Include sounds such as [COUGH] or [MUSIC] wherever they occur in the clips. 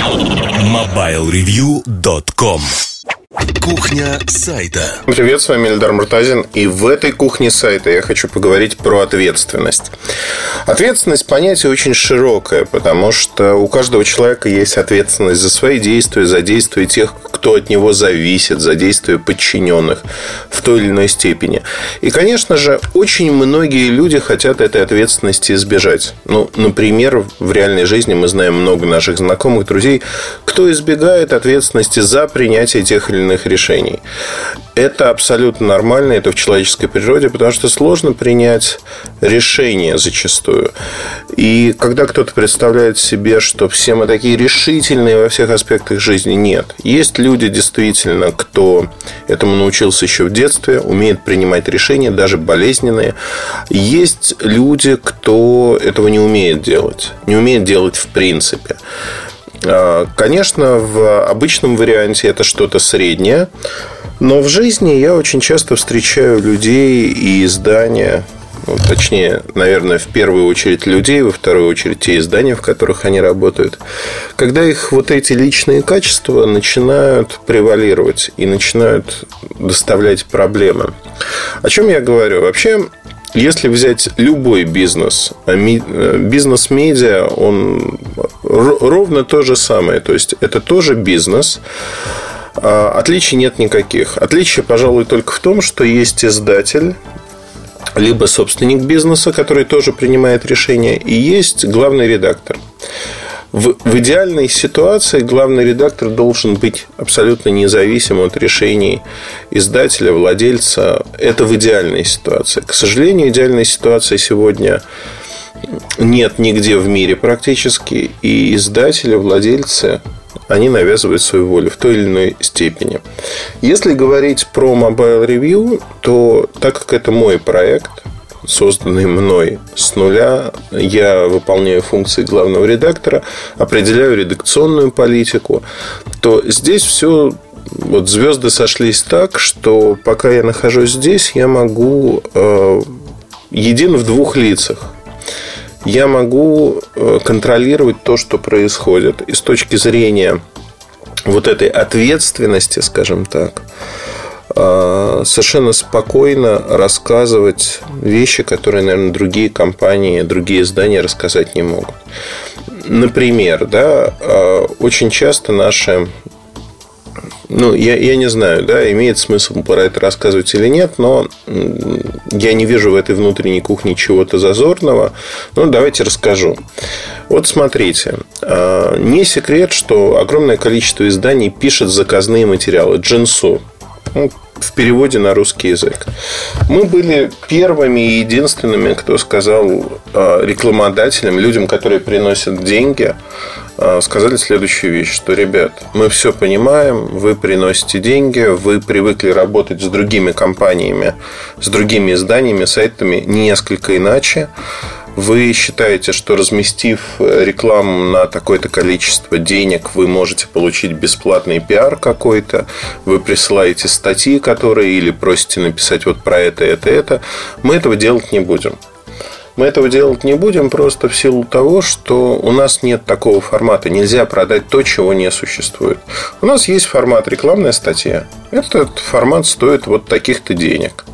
MobileReview.com Кухня сайта. Привет, с вами Эльдар Муртазин. И в этой кухне сайта я хочу поговорить про ответственность. Ответственность понятие очень широкое, потому что у каждого человека есть ответственность за свои действия, за действия тех, кто от него зависит, за действия подчиненных в той или иной степени. И, конечно же, очень многие люди хотят этой ответственности избежать. Ну, например, в реальной жизни мы знаем много наших знакомых, друзей, кто избегает ответственности за принятие тех или иных решений. Это абсолютно нормально, это в человеческой природе, потому что сложно принять решение зачастую. И когда кто-то представляет себе, что все мы такие решительные во всех аспектах жизни, нет. Есть люди, действительно, кто этому научился еще в детстве, умеет принимать решения, даже болезненные. Есть люди, кто этого не умеет делать, не умеет делать в принципе. А, конечно, в обычном варианте это что-то среднее, но в жизни я очень часто встречаю людей и издания, ну, точнее, наверное, в первую очередь людей, во вторую очередь те издания, в которых они работают, когда их вот эти личные качества начинают превалировать и начинают доставлять проблемы. О чем я говорю? Вообще, если взять любой бизнес, а э, бизнес-медиа, он ровно то же самое. То есть, это тоже бизнес. А, отличий нет никаких. Отличие, пожалуй, только в том, что есть издатель, либо собственник бизнеса, который тоже принимает решения, и есть главный редактор. В, в идеальной ситуации главный редактор должен быть абсолютно независим от решений издателя, владельца. Это в идеальной ситуации. К сожалению, идеальной ситуации сегодня нет нигде в мире практически. И издатели, владельцы, они навязывают свою волю в той или иной степени. Если говорить про Mobile Review, то так как это мой проект, созданный мной с нуля. Я выполняю функции главного редактора, определяю редакционную политику, то здесь все вот звезды сошлись так, что пока я нахожусь здесь, я могу э, един в двух лицах. Я могу э, контролировать то, что происходит. И с точки зрения вот этой ответственности, скажем так, совершенно спокойно рассказывать вещи, которые, наверное, другие компании, другие издания рассказать не могут. Например, да, а, очень часто наши ну, я, я не знаю, да, имеет смысл про это рассказывать или нет, но я не вижу в этой внутренней кухне чего-то зазорного. Ну, давайте расскажу. Вот смотрите, а, не секрет, что огромное количество изданий пишет заказные материалы. Джинсу, ну, в переводе на русский язык. Мы были первыми и единственными, кто сказал э, рекламодателям, людям, которые приносят деньги, э, сказали следующую вещь, что, ребят, мы все понимаем, вы приносите деньги, вы привыкли работать с другими компаниями, с другими изданиями, сайтами несколько иначе вы считаете, что разместив рекламу на такое-то количество денег, вы можете получить бесплатный пиар какой-то, вы присылаете статьи, которые или просите написать вот про это, это, это, мы этого делать не будем. Мы этого делать не будем просто в силу того, что у нас нет такого формата. Нельзя продать то, чего не существует. У нас есть формат рекламная статья. Этот формат стоит вот таких-то денег.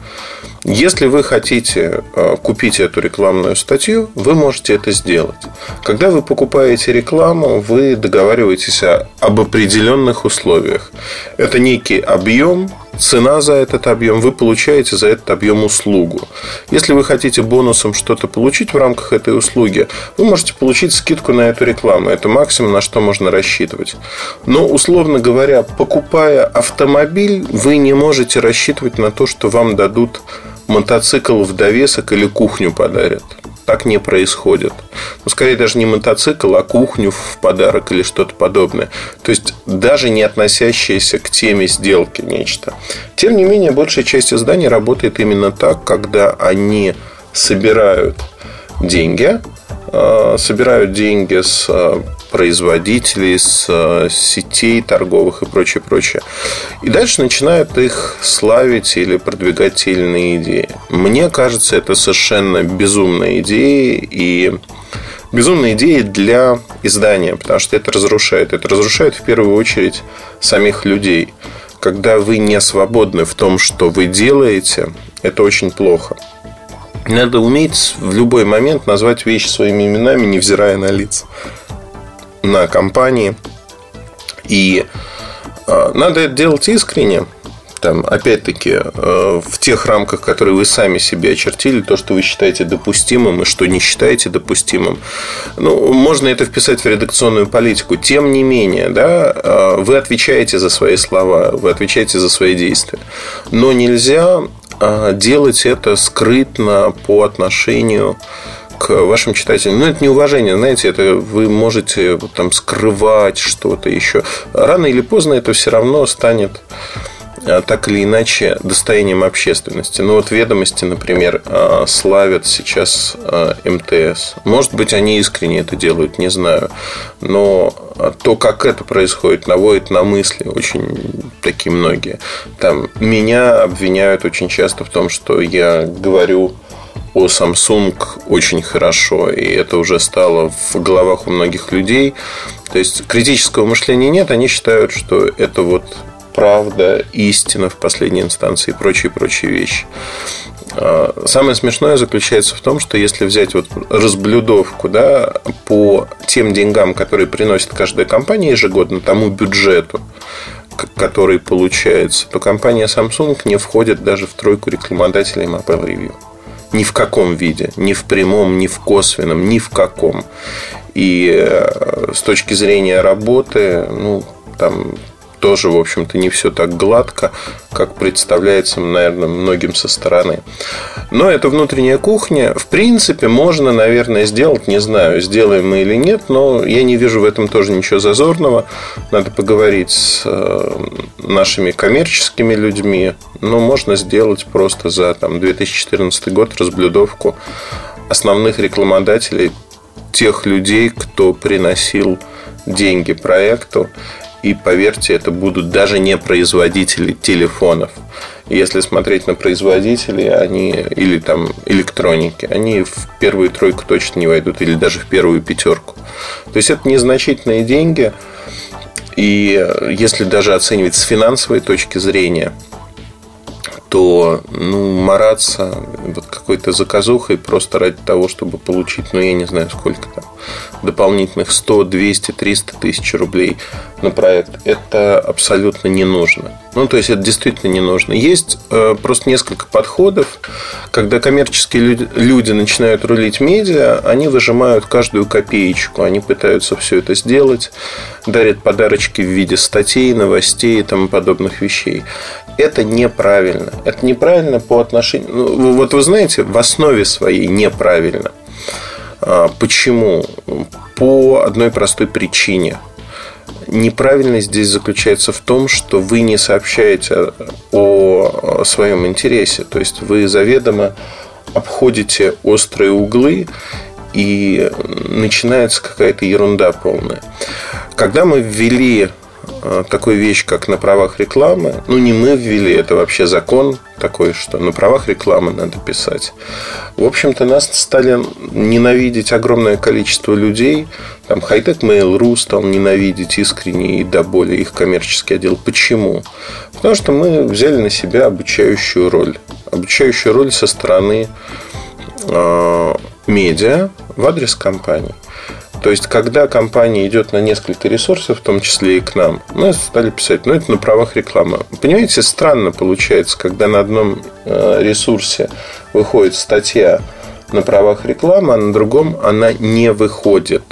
Если вы хотите э, купить эту рекламную статью, вы можете это сделать. Когда вы покупаете рекламу, вы договариваетесь об определенных условиях. Это некий объем, цена за этот объем, вы получаете за этот объем услугу. Если вы хотите бонусом что-то получить в рамках этой услуги, вы можете получить скидку на эту рекламу. Это максимум, на что можно рассчитывать. Но, условно говоря, покупая автомобиль, вы не можете рассчитывать на то, что вам дадут мотоцикл в довесок или кухню подарят. Так не происходит. Ну, скорее даже не мотоцикл, а кухню в подарок или что-то подобное. То есть, даже не относящееся к теме сделки нечто. Тем не менее, большая часть изданий работает именно так, когда они собирают деньги, э, собирают деньги с э, производителей, с э, сетей торговых и прочее, прочее. И дальше начинают их славить или продвигать те или иные идеи. Мне кажется, это совершенно безумная идея, и безумная идея для издания, потому что это разрушает. Это разрушает в первую очередь самих людей. Когда вы не свободны в том, что вы делаете, это очень плохо. Надо уметь в любой момент назвать вещи своими именами, невзирая на лица, на компании. И а, надо это делать искренне там, опять-таки, э, в тех рамках, которые вы сами себе очертили, то, что вы считаете допустимым и что не считаете допустимым, ну, можно это вписать в редакционную политику. Тем не менее, да, э, вы отвечаете за свои слова, вы отвечаете за свои действия. Но нельзя э, делать это скрытно по отношению к вашим читателям. Ну, это неуважение, знаете, это вы можете там скрывать что-то еще. Рано или поздно это все равно станет а, так или иначе достоянием общественности. Ну вот ведомости, например, а, славят сейчас а, МТС. Может быть, они искренне это делают, не знаю. Но то, как это происходит, наводит на мысли очень такие многие. Там меня обвиняют очень часто в том, что я говорю о Samsung очень хорошо, и это уже стало в головах у многих людей. То есть критического мышления нет, они считают, что это вот правда, истина в последней инстанции и прочие-прочие вещи. А, самое смешное заключается в том, что если взять вот разблюдовку да, по тем деньгам, которые приносит каждая компания ежегодно, тому бюджету, который получается, то компания Samsung не входит даже в тройку рекламодателей Mobile Review. Ни в каком виде. Ни в прямом, ни в косвенном, ни в каком. И э, с точки зрения работы, ну, там тоже, в общем-то, не все так гладко, как представляется, наверное, многим со стороны. Но это внутренняя кухня. В принципе, можно, наверное, сделать, не знаю, сделаем мы или нет, но я не вижу в этом тоже ничего зазорного. Надо поговорить с э, нашими коммерческими людьми. Но можно сделать просто за там, 2014 год разблюдовку основных рекламодателей, тех людей, кто приносил деньги проекту и поверьте, это будут даже не производители телефонов. Если смотреть на производителей, они или там электроники, они в первую тройку точно не войдут, или даже в первую пятерку. То есть это незначительные деньги. И если даже оценивать с финансовой точки зрения, то ну, мараться вот какой-то заказухой просто ради того, чтобы получить, ну, я не знаю, сколько там, дополнительных 100, 200, 300 тысяч рублей на проект, это абсолютно не нужно. Ну, то есть, это действительно не нужно. Есть э, просто несколько подходов, когда коммерческие люди, люди начинают рулить медиа, они выжимают каждую копеечку, они пытаются все это сделать, дарят подарочки в виде статей, новостей и тому подобных вещей. Это неправильно. Это неправильно по отношению... Ну, вот вы знаете, в основе своей неправильно. А, почему? По одной простой причине. Неправильность здесь заключается в том, что вы не сообщаете о своем интересе. То есть вы заведомо обходите острые углы и начинается какая-то ерунда полная. Когда мы ввели Э, такую вещь, как на правах рекламы. Ну, не мы ввели, это вообще закон такой, что на правах рекламы надо писать. В общем-то, нас стали ненавидеть огромное количество людей. Там Хайтек Mail.ru стал ненавидеть искренне и до боли их коммерческий отдел. Почему? Потому что мы взяли на себя обучающую роль. Обучающую роль со стороны э, медиа в адрес компании. То есть, когда компания идет на несколько ресурсов, в том числе и к нам, мы стали писать, ну, это на правах рекламы. Понимаете, странно получается, когда на одном э, ресурсе выходит статья на правах рекламы, а на другом она не выходит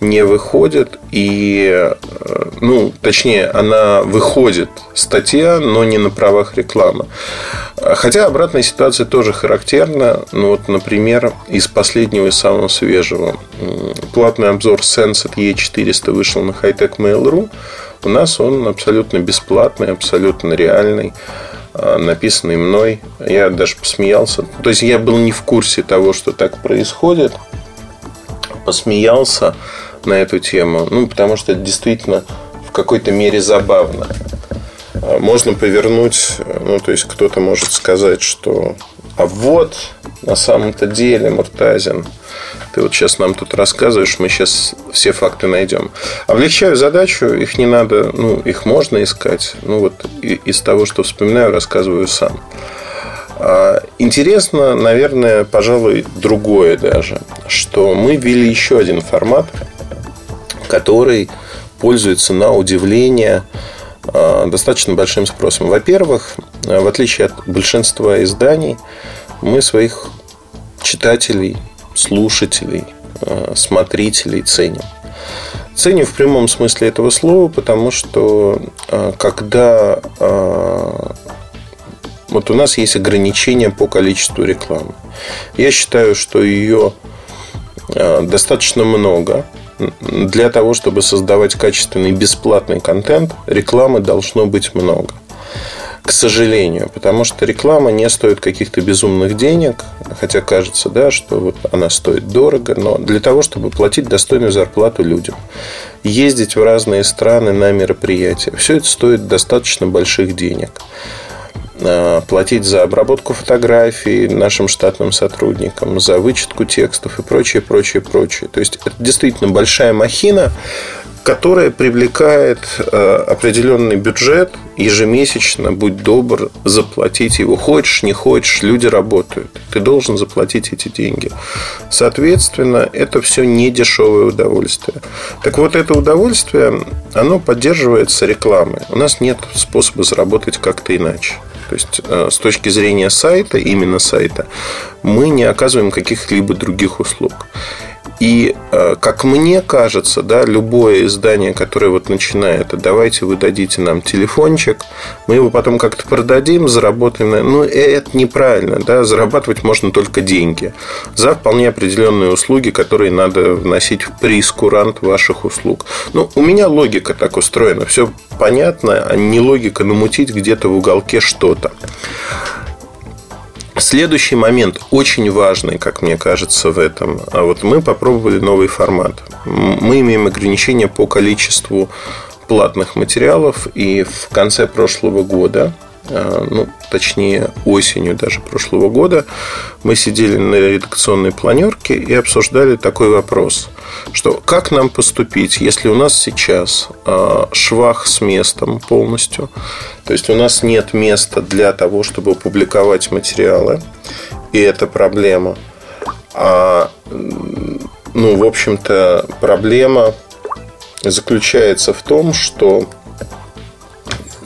не выходит и, э, ну, точнее, она выходит статья, но не на правах рекламы. Хотя обратная ситуация тоже характерна. Ну, вот, например, из последнего и самого свежего. Платный обзор Sensat E400 вышел на Hightech Mail.ru. У нас он абсолютно бесплатный, абсолютно реальный а, написанный мной. Я даже посмеялся. То есть я был не в курсе того, что так происходит. Посмеялся на эту тему. Ну, потому что это действительно в какой-то мере забавно. А, можно повернуть, ну, то есть кто-то может сказать, что А вот на самом-то деле, Муртазин, ты вот сейчас нам тут рассказываешь, мы сейчас все факты найдем. Облегчаю задачу, их не надо, ну, их можно искать. Ну, вот из того, что вспоминаю, рассказываю сам. А, интересно, наверное, пожалуй, другое даже, что мы ввели еще один формат, который пользуется на удивление а, достаточно большим спросом. Во-первых, в отличие от большинства изданий, мы своих читателей слушателей, э, смотрителей ценим. Ценим в прямом смысле этого слова, потому что э, когда вот у нас есть ограничения по количеству рекламы. Я считаю, что ее достаточно много. Для того, чтобы создавать качественный бесплатный контент, рекламы должно быть много. К сожалению, потому что реклама не стоит каких-то безумных денег, хотя кажется, да, что вот она стоит дорого, но для того, чтобы платить достойную зарплату людям, ездить в разные страны на мероприятия, все это стоит достаточно больших денег платить за обработку фотографий нашим штатным сотрудникам, за вычетку текстов и прочее, прочее, прочее. То есть это действительно большая махина, которая привлекает э, определенный бюджет ежемесячно, будь добр, заплатить его. Хочешь, не хочешь, люди работают. Ты должен заплатить эти деньги. Соответственно, это все не дешевое удовольствие. Так вот, это удовольствие, оно поддерживается рекламой. У нас нет способа заработать как-то иначе. То есть, э, с точки зрения сайта, именно сайта, мы не оказываем каких-либо других услуг. И, э, как мне кажется, да, любое издание, которое вот начинает, давайте вы дадите нам телефончик, мы его потом как-то продадим, заработаем. Ну, это неправильно. Да? Зарабатывать можно только деньги за вполне определенные услуги, которые надо вносить в прескурант ваших услуг. Ну, у меня логика так устроена. Все понятно, а не логика намутить где-то в уголке что-то. Следующий момент очень важный, как мне кажется, в этом. А вот мы попробовали новый формат. Мы имеем ограничения по количеству платных материалов, и в конце прошлого года ну, точнее осенью даже прошлого года, мы сидели на редакционной планерке и обсуждали такой вопрос, что как нам поступить, если у нас сейчас а, швах с местом полностью, то есть у нас нет места для того, чтобы публиковать материалы, и это проблема. А, ну, в общем-то, проблема заключается в том, что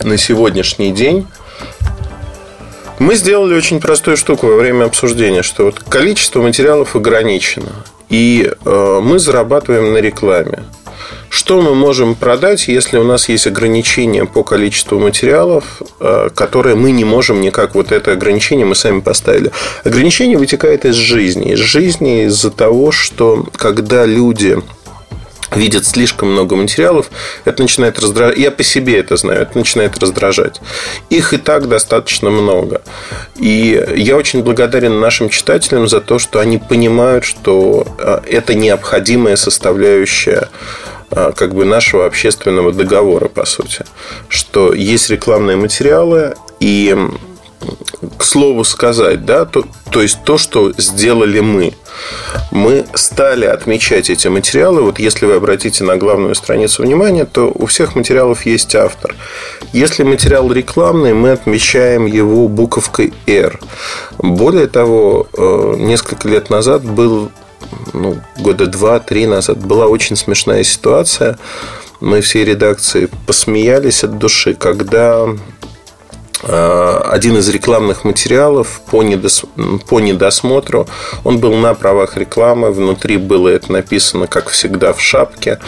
на сегодняшний день мы сделали очень простую штуку во время обсуждения, что вот количество материалов ограничено, и э, мы зарабатываем на рекламе. Что мы можем продать, если у нас есть ограничения по количеству материалов, э, которые мы не можем никак, вот это ограничение мы сами поставили. Ограничение вытекает из жизни. Из жизни из-за того, что когда люди видят слишком много материалов, это начинает раздражать. Я по себе это знаю, это начинает раздражать. Их и так достаточно много. И я очень благодарен нашим читателям за то, что они понимают, что а, это необходимая составляющая а, как бы нашего общественного договора, по сути. Что есть рекламные материалы, и к слову сказать, да, то, то есть то, что сделали мы. Мы стали отмечать эти материалы. Вот если вы обратите на главную страницу внимания, то у всех материалов есть автор. Если материал рекламный, мы отмечаем его буковкой R. Более того, э, несколько лет назад был, ну, года два-три назад, была очень смешная ситуация. Мы всей редакции посмеялись от души, когда один из рекламных материалов по, недос... по недосмотру. Он был на правах рекламы. Внутри было это написано, как всегда, в шапке.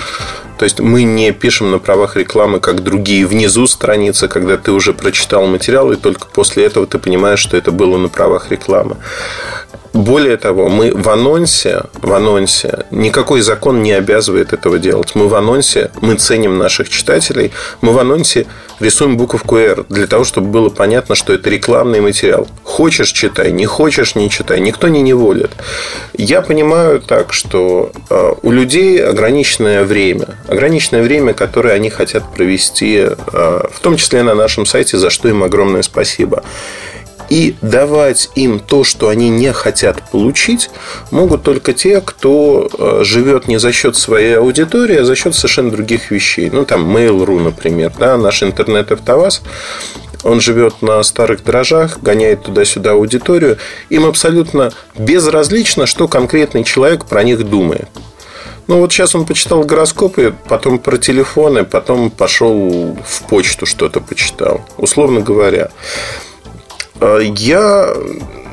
То есть мы не пишем на правах рекламы, как другие внизу страницы, когда ты уже прочитал материал, и только после этого ты понимаешь, что это было на правах рекламы. Более того, мы в анонсе, в анонсе, никакой закон не обязывает этого делать. Мы в анонсе, мы ценим наших читателей, мы в анонсе рисуем буковку R для того, чтобы было понятно, что это рекламный материал. Хочешь – читай, не хочешь – не читай. Никто не неволит. Я понимаю так, что э, у людей ограниченное время. Ограниченное время, которое они хотят провести, э, в том числе на нашем сайте, за что им огромное спасибо. И давать им то, что они не хотят получить, могут только те, кто э, живет не за счет своей аудитории, а за счет совершенно других вещей. Ну, там Mail.ru, например, да, наш интернет-автоваз, он живет на старых дрожжах, гоняет туда-сюда аудиторию. Им абсолютно безразлично, что конкретный человек про них думает. Ну, вот сейчас он почитал гороскопы, потом про телефоны, потом пошел в почту что-то почитал. Условно говоря. А я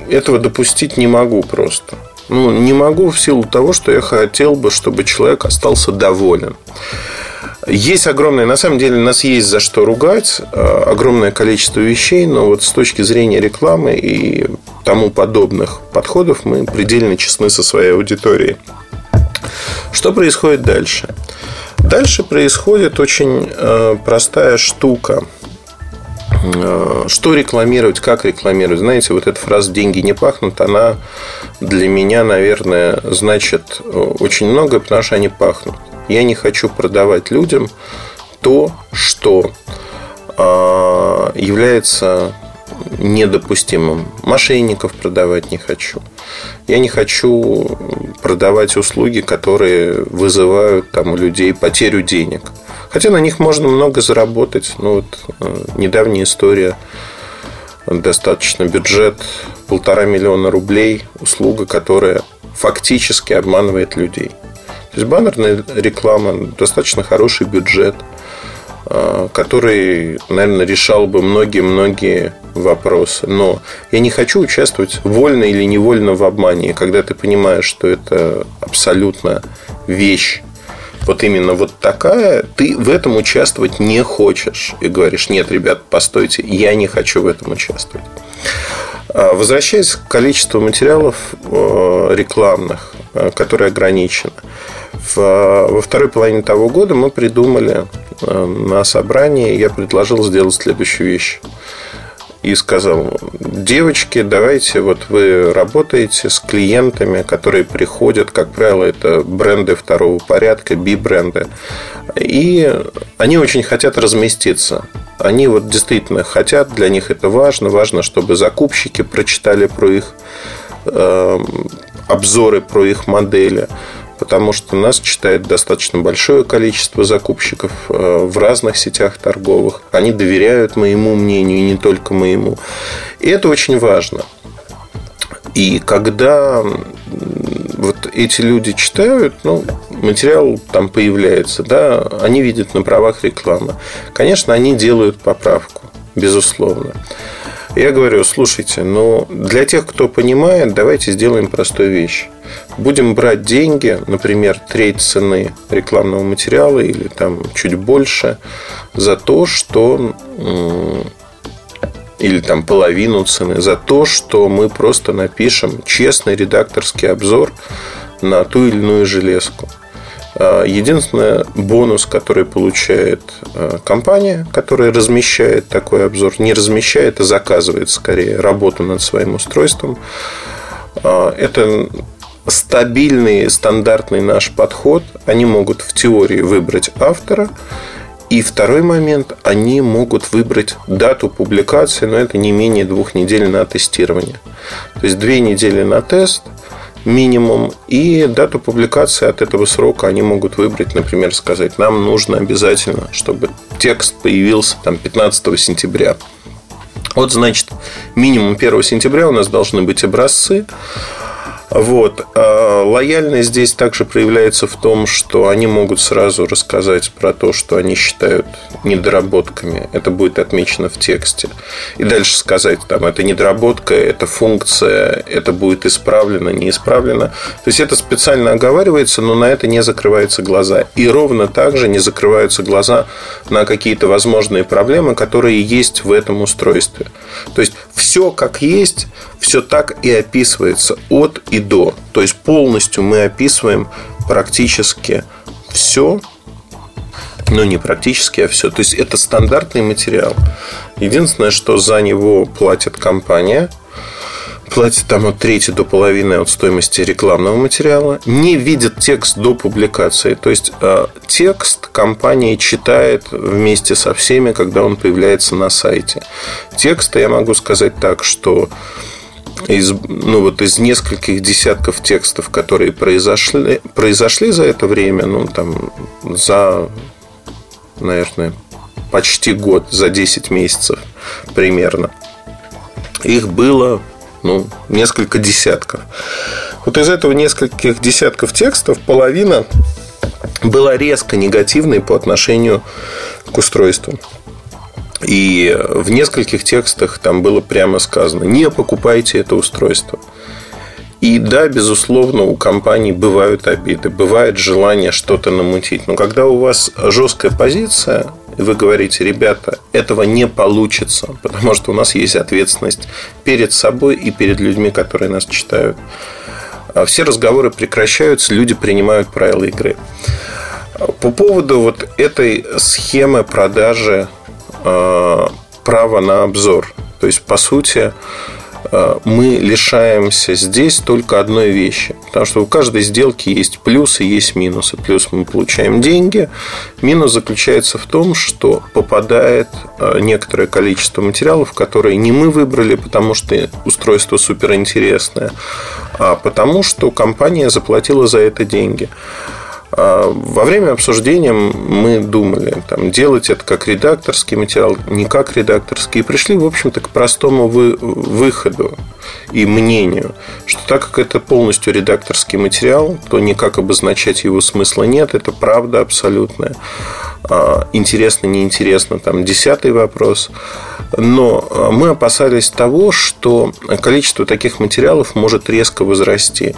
этого допустить не могу просто. Ну, не могу в силу того, что я хотел бы, чтобы человек остался доволен. Есть огромное, на самом деле, нас есть за что ругать, а, огромное количество вещей, но вот с точки зрения рекламы и тому подобных подходов мы предельно честны со своей аудиторией. Что происходит дальше? Дальше происходит очень э, простая штука. Э, что рекламировать, как рекламировать? Знаете, вот эта фраза «деньги не пахнут», она для меня, наверное, значит э, очень много, потому что они пахнут. Я не хочу продавать людям то, что является недопустимым. Мошенников продавать не хочу. Я не хочу продавать услуги, которые вызывают там, у людей потерю денег. Хотя на них можно много заработать. Ну, вот э, недавняя история. Достаточно бюджет полтора миллиона рублей. Услуга, которая фактически обманывает людей. То есть баннерная реклама, достаточно хороший бюджет – Э, который, наверное, решал бы многие-многие вопросы. Но я не хочу участвовать вольно или невольно в обмане. когда ты понимаешь, что это абсолютно вещь, вот именно вот такая, ты в этом участвовать не хочешь. И говоришь, нет, ребят, постойте, я не хочу в этом участвовать. А, возвращаясь к количеству материалов э, рекламных, э, которые ограничены. Во второй половине того года мы придумали Э, на собрании я предложил сделать следующую вещь. И сказал, девочки, давайте, вот вы работаете с клиентами, которые приходят, как правило, это бренды второго порядка, би-бренды. И они очень хотят разместиться. Они вот действительно хотят, для них это важно. Важно, чтобы закупщики прочитали про их э, обзоры, про их модели потому что нас читает достаточно большое количество закупщиков э, в разных сетях торговых. Они доверяют моему мнению, и не только моему. И это очень важно. И когда вот эти люди читают, ну, материал там появляется, да, они видят на правах рекламы. Конечно, они делают поправку, безусловно. Я говорю, слушайте, ну, для тех, кто понимает, давайте сделаем простую вещь. Будем брать деньги, например, треть цены рекламного материала или там чуть больше за то, что или там половину цены за то, что мы просто напишем честный редакторский обзор на ту или иную железку. А, единственный бонус, который получает а, компания, которая размещает такой обзор, не размещает, а заказывает скорее работу над своим устройством, а, это стабильный, стандартный наш подход. Они могут в теории выбрать автора. И второй момент, они могут выбрать дату публикации, но это не менее двух недель на тестирование. То есть две недели на тест – минимум. И дату публикации от этого срока они могут выбрать, например, сказать, нам нужно обязательно, чтобы текст появился там 15 сентября. Вот, значит, минимум 1 сентября у нас должны быть образцы. Вот. А лояльность здесь также проявляется в том, что они могут сразу рассказать про то, что они считают недоработками. Это будет отмечено в тексте. И дальше сказать, там, это недоработка, это функция, это будет исправлено, не исправлено. То есть это специально оговаривается, но на это не закрываются глаза. И ровно так же не закрываются глаза на какие-то возможные проблемы, которые есть в этом устройстве. То есть все как есть, все так и описывается от и до. То есть полностью мы описываем практически все, ну не практически, а все. То есть это стандартный материал. Единственное, что за него платит компания, платят там от трети до половины от стоимости рекламного материала, не видят текст до публикации. То есть э, текст компания читает вместе со всеми, когда он появляется на сайте. Текста я могу сказать так, что из, ну, вот из нескольких десятков текстов, которые произошли, произошли за это время, ну, там, за, наверное, почти год, за 10 месяцев примерно, их было ну, несколько десятков. Вот из этого нескольких десятков текстов половина была резко негативной по отношению к устройству. И в нескольких текстах там было прямо сказано, не покупайте это устройство. И да, безусловно, у компаний бывают обиды, бывает желание что-то намутить. Но когда у вас жесткая позиция, вы говорите, ребята, этого не получится, потому что у нас есть ответственность перед собой и перед людьми, которые нас читают. А все разговоры прекращаются, люди принимают правила игры. По поводу вот этой схемы продажи право на обзор. То есть, по сути, э, мы лишаемся здесь только одной вещи. Потому что у каждой сделки есть плюсы, есть минусы. Плюс мы получаем деньги. Минус заключается в том, что попадает э, некоторое количество материалов, которые не мы выбрали, потому что устройство суперинтересное, а потому что компания заплатила за это деньги. А во время обсуждения мы думали, там, делать это как редакторский материал, не как редакторский. И пришли, в общем-то, к простому вы, выходу и мнению, что так как это полностью редакторский материал, то никак обозначать его смысла нет. Это правда абсолютная. А, интересно, неинтересно, там десятый вопрос. Но а, мы опасались того, что количество таких материалов может резко возрасти.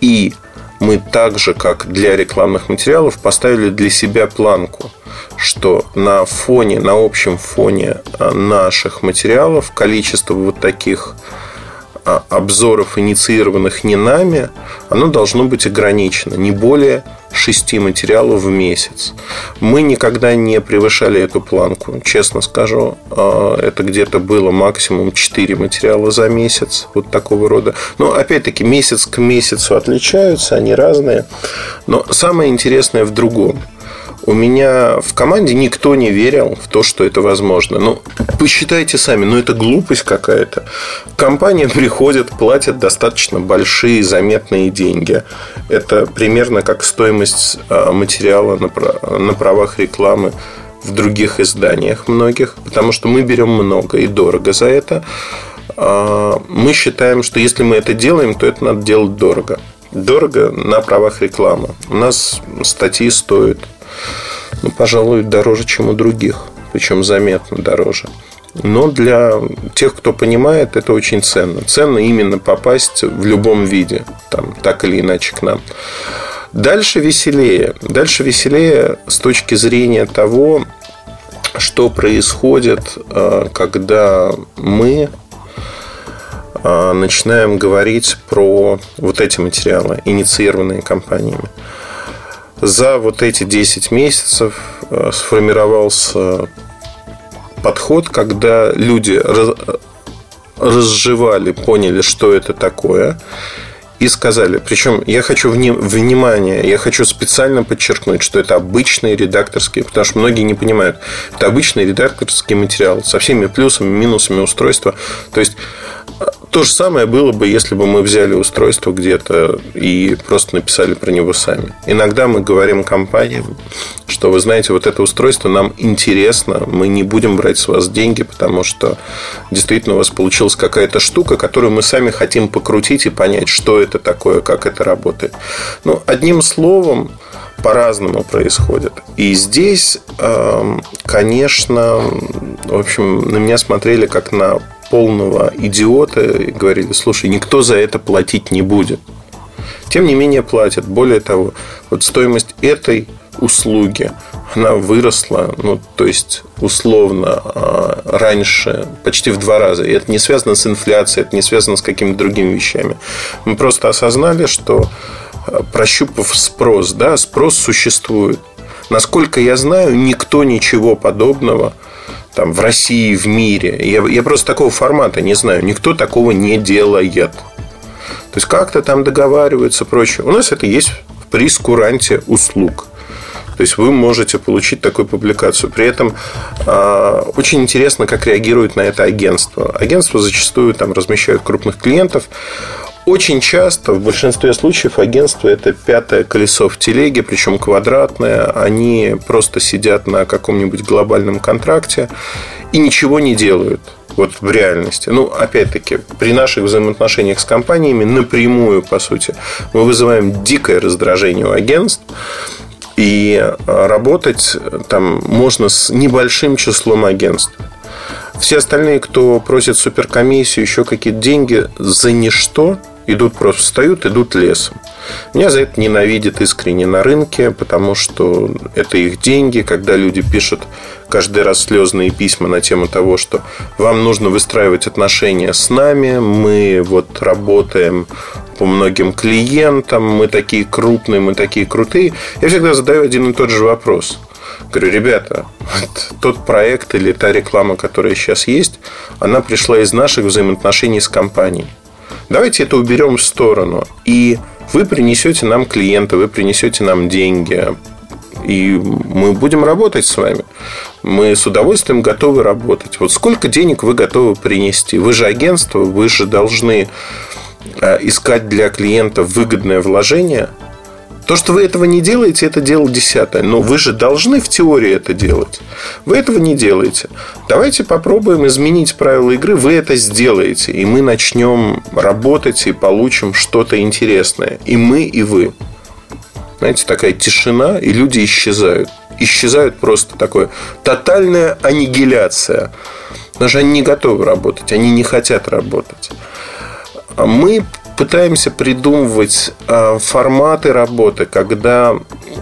И мы так же, как для рекламных материалов, поставили для себя планку, что на фоне, на общем фоне а, наших материалов количество вот таких обзоров, инициированных не нами, оно должно быть ограничено. Не более шести материалов в месяц. Мы никогда не превышали эту планку, честно скажу. А, это где-то было максимум 4 материала за месяц, вот такого рода. Но, опять-таки, месяц к месяцу отличаются, они разные. Но самое интересное в другом – у меня в команде никто не верил в то, что это возможно. Ну, посчитайте сами, ну это глупость какая-то. Компания [LAUGHS] приходит, платит достаточно большие, заметные деньги. Это примерно как стоимость а, материала на правах рекламы в других изданиях многих, потому что мы берем много и дорого за это. А, мы считаем, что если мы это делаем, то это надо делать дорого. Дорого на правах рекламы. У нас статьи стоят ну, пожалуй, дороже, чем у других, причем заметно дороже. Но для тех, кто понимает, это очень ценно. Ценно именно попасть в любом виде, там, так или иначе к нам. Дальше веселее. Дальше веселее с точки зрения того, что происходит, э, когда мы э, начинаем говорить про вот эти материалы, инициированные компаниями за вот эти 10 месяцев э, сформировался подход, когда люди разжевали, поняли, что это такое, и сказали, причем я хочу вни, внимание, я хочу специально подчеркнуть, что это обычный редакторский, потому что многие не понимают, это обычный редакторский материал со всеми плюсами, минусами устройства. То есть то же самое было бы, если бы мы взяли устройство где-то и просто написали про него сами. Иногда мы говорим компаниям, что вы знаете, вот это устройство нам интересно, мы не будем брать с вас деньги, потому что действительно у вас получилась какая-то штука, которую мы сами хотим покрутить и понять, что это такое, как это работает. Ну, одним словом, по-разному происходит. И здесь, эм, конечно, в общем, на меня смотрели как на полного идиота и говорили, слушай, никто за это платить не будет. Тем не менее платят. Более того, вот стоимость этой услуги, она выросла, ну, то есть, условно, а, раньше почти в два раза. И это не связано с инфляцией, это не связано с какими-то другими вещами. Мы просто осознали, что а, прощупав спрос, да, спрос существует. Насколько я знаю, никто ничего подобного там, в России, в мире. Я, я просто такого формата не знаю. Никто такого не делает. То есть как-то там договариваются, прочее. У нас это есть в прескуранте услуг. То есть вы можете получить такую публикацию. При этом э, очень интересно, как реагирует на это агентство. Агентство зачастую там размещают крупных клиентов. Очень часто, в большинстве случаев, агентство это пятое колесо в телеге, причем квадратное. Они просто сидят на каком-нибудь глобальном контракте и ничего не делают. Вот в реальности. Ну, опять-таки, при наших взаимоотношениях с компаниями напрямую, по сути, мы вызываем дикое раздражение у агентств. И работать там можно с небольшим числом агентств. Все остальные, кто просит суперкомиссию, еще какие-то деньги за ничто, идут просто встают, идут лесом. Меня за это ненавидят искренне на рынке, потому что это их деньги, когда люди пишут каждый раз слезные письма на тему того, что вам нужно выстраивать отношения с нами, мы вот работаем по многим клиентам, мы такие крупные, мы такие крутые. Я всегда задаю один и тот же вопрос. Говорю, ребята, вот тот проект или та реклама, которая сейчас есть, она пришла из наших взаимоотношений с компанией. Давайте это уберем в сторону. И вы принесете нам клиента, вы принесете нам деньги. И мы будем работать с вами. Мы с удовольствием готовы работать. Вот сколько денег вы готовы принести? Вы же агентство, вы же должны а, искать для клиента выгодное вложение – то, что вы этого не делаете, это дело десятое. Но вы же должны в теории это делать. Вы этого не делаете. Давайте попробуем изменить правила игры. Вы это сделаете. И мы начнем работать и получим что-то интересное. И мы, и вы. Знаете, такая тишина, и люди исчезают. Исчезают просто такое. Тотальная аннигиляция. Потому что они не готовы работать, они не хотят работать. А мы пытаемся придумывать а, форматы работы, когда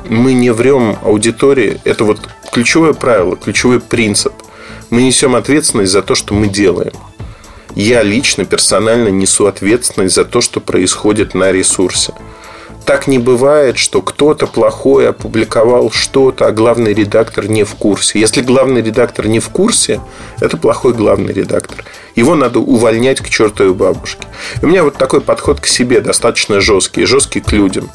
мы не врем аудитории. Это вот ключевое правило, ключевой принцип. Мы несем ответственность за то, что мы делаем. Я лично, персонально несу ответственность за то, что происходит на ресурсе так не бывает, что кто-то плохой опубликовал что-то, а главный редактор не в курсе. Если главный редактор не в курсе, это плохой главный редактор. Его надо увольнять к чертовой бабушке. У меня вот такой подход к себе достаточно жесткий, жесткий к людям.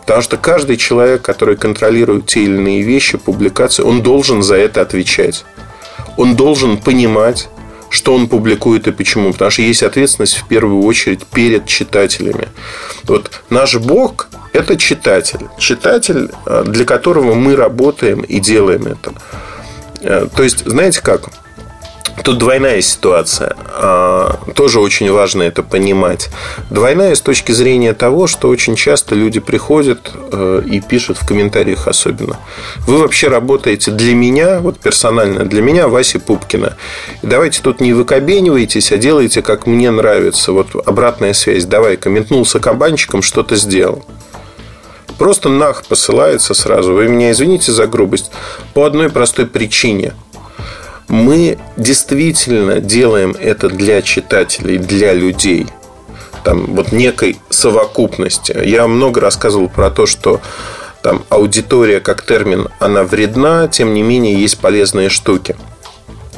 Потому что каждый человек, который контролирует те или иные вещи, публикации, он должен за это отвечать. Он должен понимать, что он публикует и почему. Потому что есть ответственность в первую очередь перед читателями. Вот наш Бог – это читатель. Читатель, э, для которого мы работаем и делаем это. Э, то есть, знаете как? Тут двойная ситуация. А, тоже очень важно это понимать. Двойная с точки зрения того, что очень часто люди приходят э, и пишут в комментариях особенно. Вы вообще работаете для меня, вот персонально для меня, Васи Пупкина. Давайте тут не выкобенивайтесь, а делайте, как мне нравится. Вот обратная связь. Давай, комментнулся кабанчиком, что-то сделал. Просто нах посылается сразу. Вы меня извините за грубость. По одной простой причине – мы действительно делаем это для читателей, для людей. Там вот некой совокупности. Я много рассказывал про то, что там аудитория как термин, она вредна, тем не менее есть полезные штуки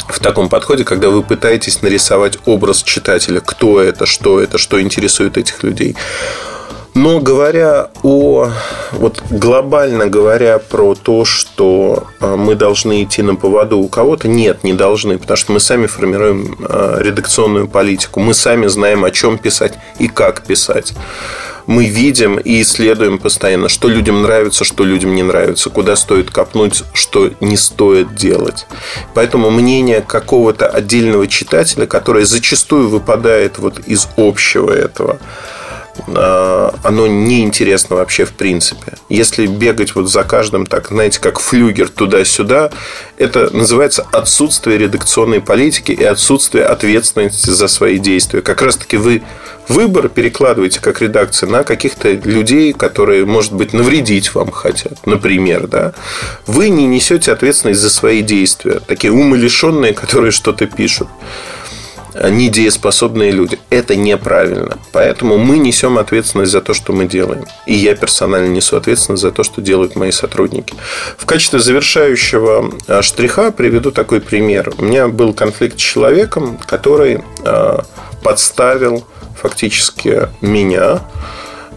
в таком подходе, когда вы пытаетесь нарисовать образ читателя, кто это, что это, что интересует этих людей. Но говоря о, вот глобально говоря про то, что а, мы должны идти на поводу у кого-то, нет, не должны, потому что мы сами формируем а, редакционную политику, мы сами знаем, о чем писать и как писать. Мы видим и исследуем постоянно, что людям нравится, что людям не нравится, куда стоит копнуть, что не стоит делать. Поэтому мнение какого-то отдельного читателя, которое зачастую выпадает вот из общего этого, оно неинтересно вообще в принципе. Если бегать вот за каждым, так, знаете, как флюгер туда-сюда, это называется отсутствие редакционной политики и отсутствие ответственности за свои действия. Как раз-таки вы выбор перекладываете как редакция на каких-то людей, которые, может быть, навредить вам хотят, например, да. Вы не несете ответственность за свои действия. Такие умалишенные, которые что-то пишут. Недееспособные люди. Это неправильно. Поэтому мы несем ответственность за то, что мы делаем. И я персонально несу ответственность за то, что делают мои сотрудники. В качестве завершающего а, штриха приведу такой пример. У меня был конфликт с человеком, который а, подставил фактически меня.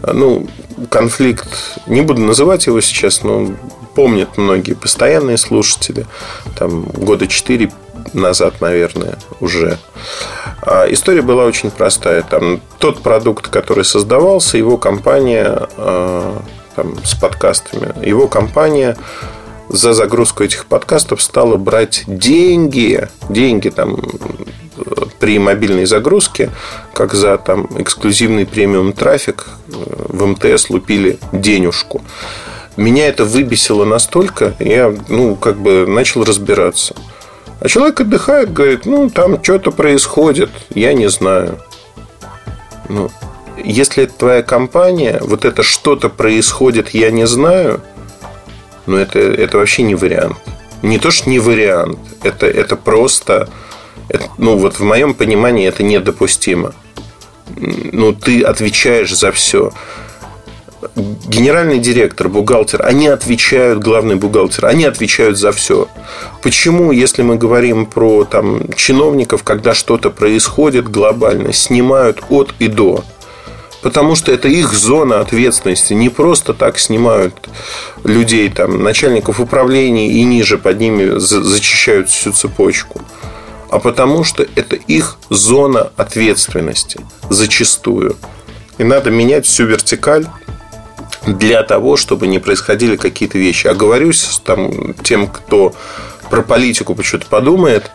Ну, конфликт, не буду называть его сейчас, но помнят многие постоянные слушатели. Там года четыре назад, наверное, уже. А история была очень простая. Там тот продукт, который создавался, его компания а, там, с подкастами, его компания за загрузку этих подкастов стала брать деньги, деньги там при мобильной загрузке, как за там эксклюзивный премиум трафик э, в МТС лупили денежку. Меня это выбесило настолько, я, ну, как бы начал разбираться. А человек отдыхает, говорит, ну, там что-то происходит, я не знаю. Ну, если это твоя компания, вот это что-то происходит, я не знаю, ну, это, это вообще не вариант. Не то, что не вариант, это, это просто, это, ну, вот в моем понимании это недопустимо. Ну, ты отвечаешь за все генеральный директор, бухгалтер, они отвечают, главный бухгалтер, они отвечают за все. Почему, если мы говорим про там, чиновников, когда что-то происходит глобально, снимают от и до? Потому что это их зона ответственности. Не просто так снимают людей, там, начальников управления и ниже под ними зачищают всю цепочку. А потому что это их зона ответственности зачастую. И надо менять всю вертикаль для того, чтобы не происходили какие-то вещи. Оговорюсь там, тем, кто про политику почему-то подумает,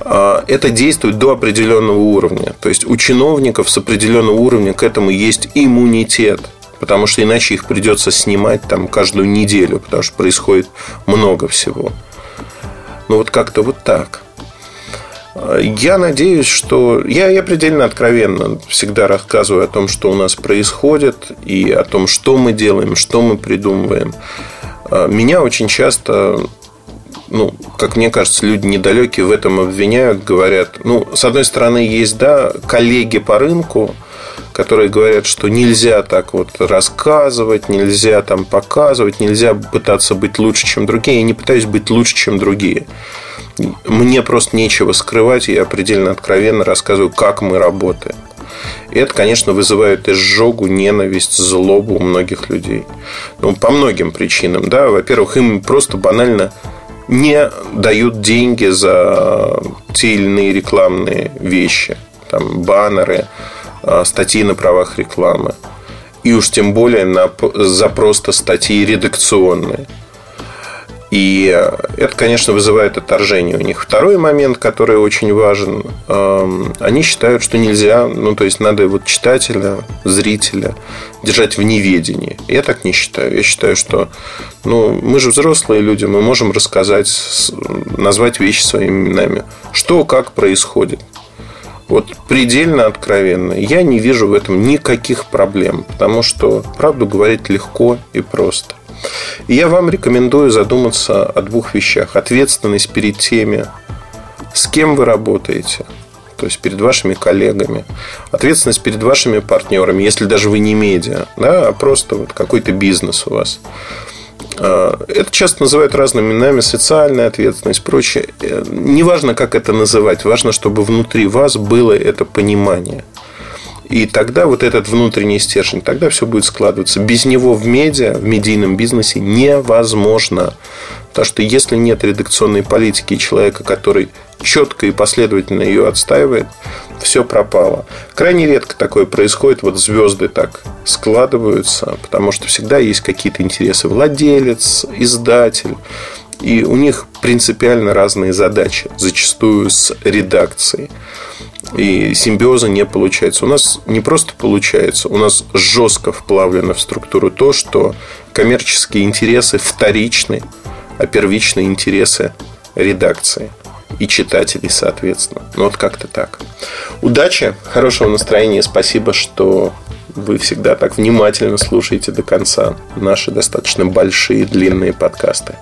а, это действует до определенного уровня. То есть у чиновников с определенного уровня к этому есть иммунитет. Потому что иначе их придется снимать там каждую неделю, потому что происходит много всего. Ну вот как-то вот так. Я надеюсь, что... Я, я предельно откровенно всегда рассказываю о том, что у нас происходит, и о том, что мы делаем, что мы придумываем. А, меня очень часто, ну, как мне кажется, люди недалекие в этом обвиняют, говорят, ну, с одной стороны, есть, да, коллеги по рынку, которые говорят, что нельзя так вот рассказывать, нельзя там показывать, нельзя пытаться быть лучше, чем другие. Я не пытаюсь быть лучше, чем другие. Мне просто нечего скрывать, я предельно откровенно рассказываю, как мы работаем. И это, конечно, вызывает изжогу, ненависть, злобу у многих людей. Ну, по многим причинам. Да? Во-первых, им просто банально не дают деньги за те или иные рекламные вещи. Там баннеры, а, статьи на правах рекламы. И уж тем более на, за просто статьи редакционные. И это, конечно, вызывает отторжение у них. Второй момент, который очень важен, эм, они считают, что нельзя, ну, то есть надо вот читателя, зрителя держать в неведении. Я так не считаю. Я считаю, что ну, мы же взрослые люди, мы можем рассказать, назвать вещи своими именами. Что, как происходит. Вот предельно откровенно. Я не вижу в этом никаких проблем, потому что правду говорить легко и просто. И я вам рекомендую задуматься о двух вещах. Ответственность перед теми, с кем вы работаете, то есть перед вашими коллегами, ответственность перед вашими партнерами, если даже вы не медиа, да, а просто вот какой-то бизнес у вас. А, это часто называют разными именами, социальная ответственность, прочее. Э, неважно, как это называть, важно, чтобы внутри вас было это понимание – и тогда вот этот внутренний стержень, тогда все будет складываться. Без него в медиа, в медийном бизнесе невозможно. Потому что если нет редакционной политики человека, который четко и последовательно ее отстаивает, все пропало. Крайне редко такое происходит. Вот звезды так складываются, потому что всегда есть какие-то интересы. Владелец, издатель. И у них принципиально разные задачи, зачастую с редакцией и симбиоза не получается. У нас не просто получается, у нас жестко вплавлено в структуру то, что коммерческие интересы вторичны, а первичные интересы редакции и читателей, соответственно. Ну, вот как-то так. Удачи, хорошего настроения. Спасибо, что вы всегда так внимательно слушаете до конца наши достаточно большие, длинные подкасты.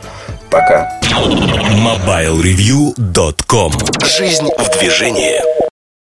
Пока. MobileReview.com Жизнь в движении.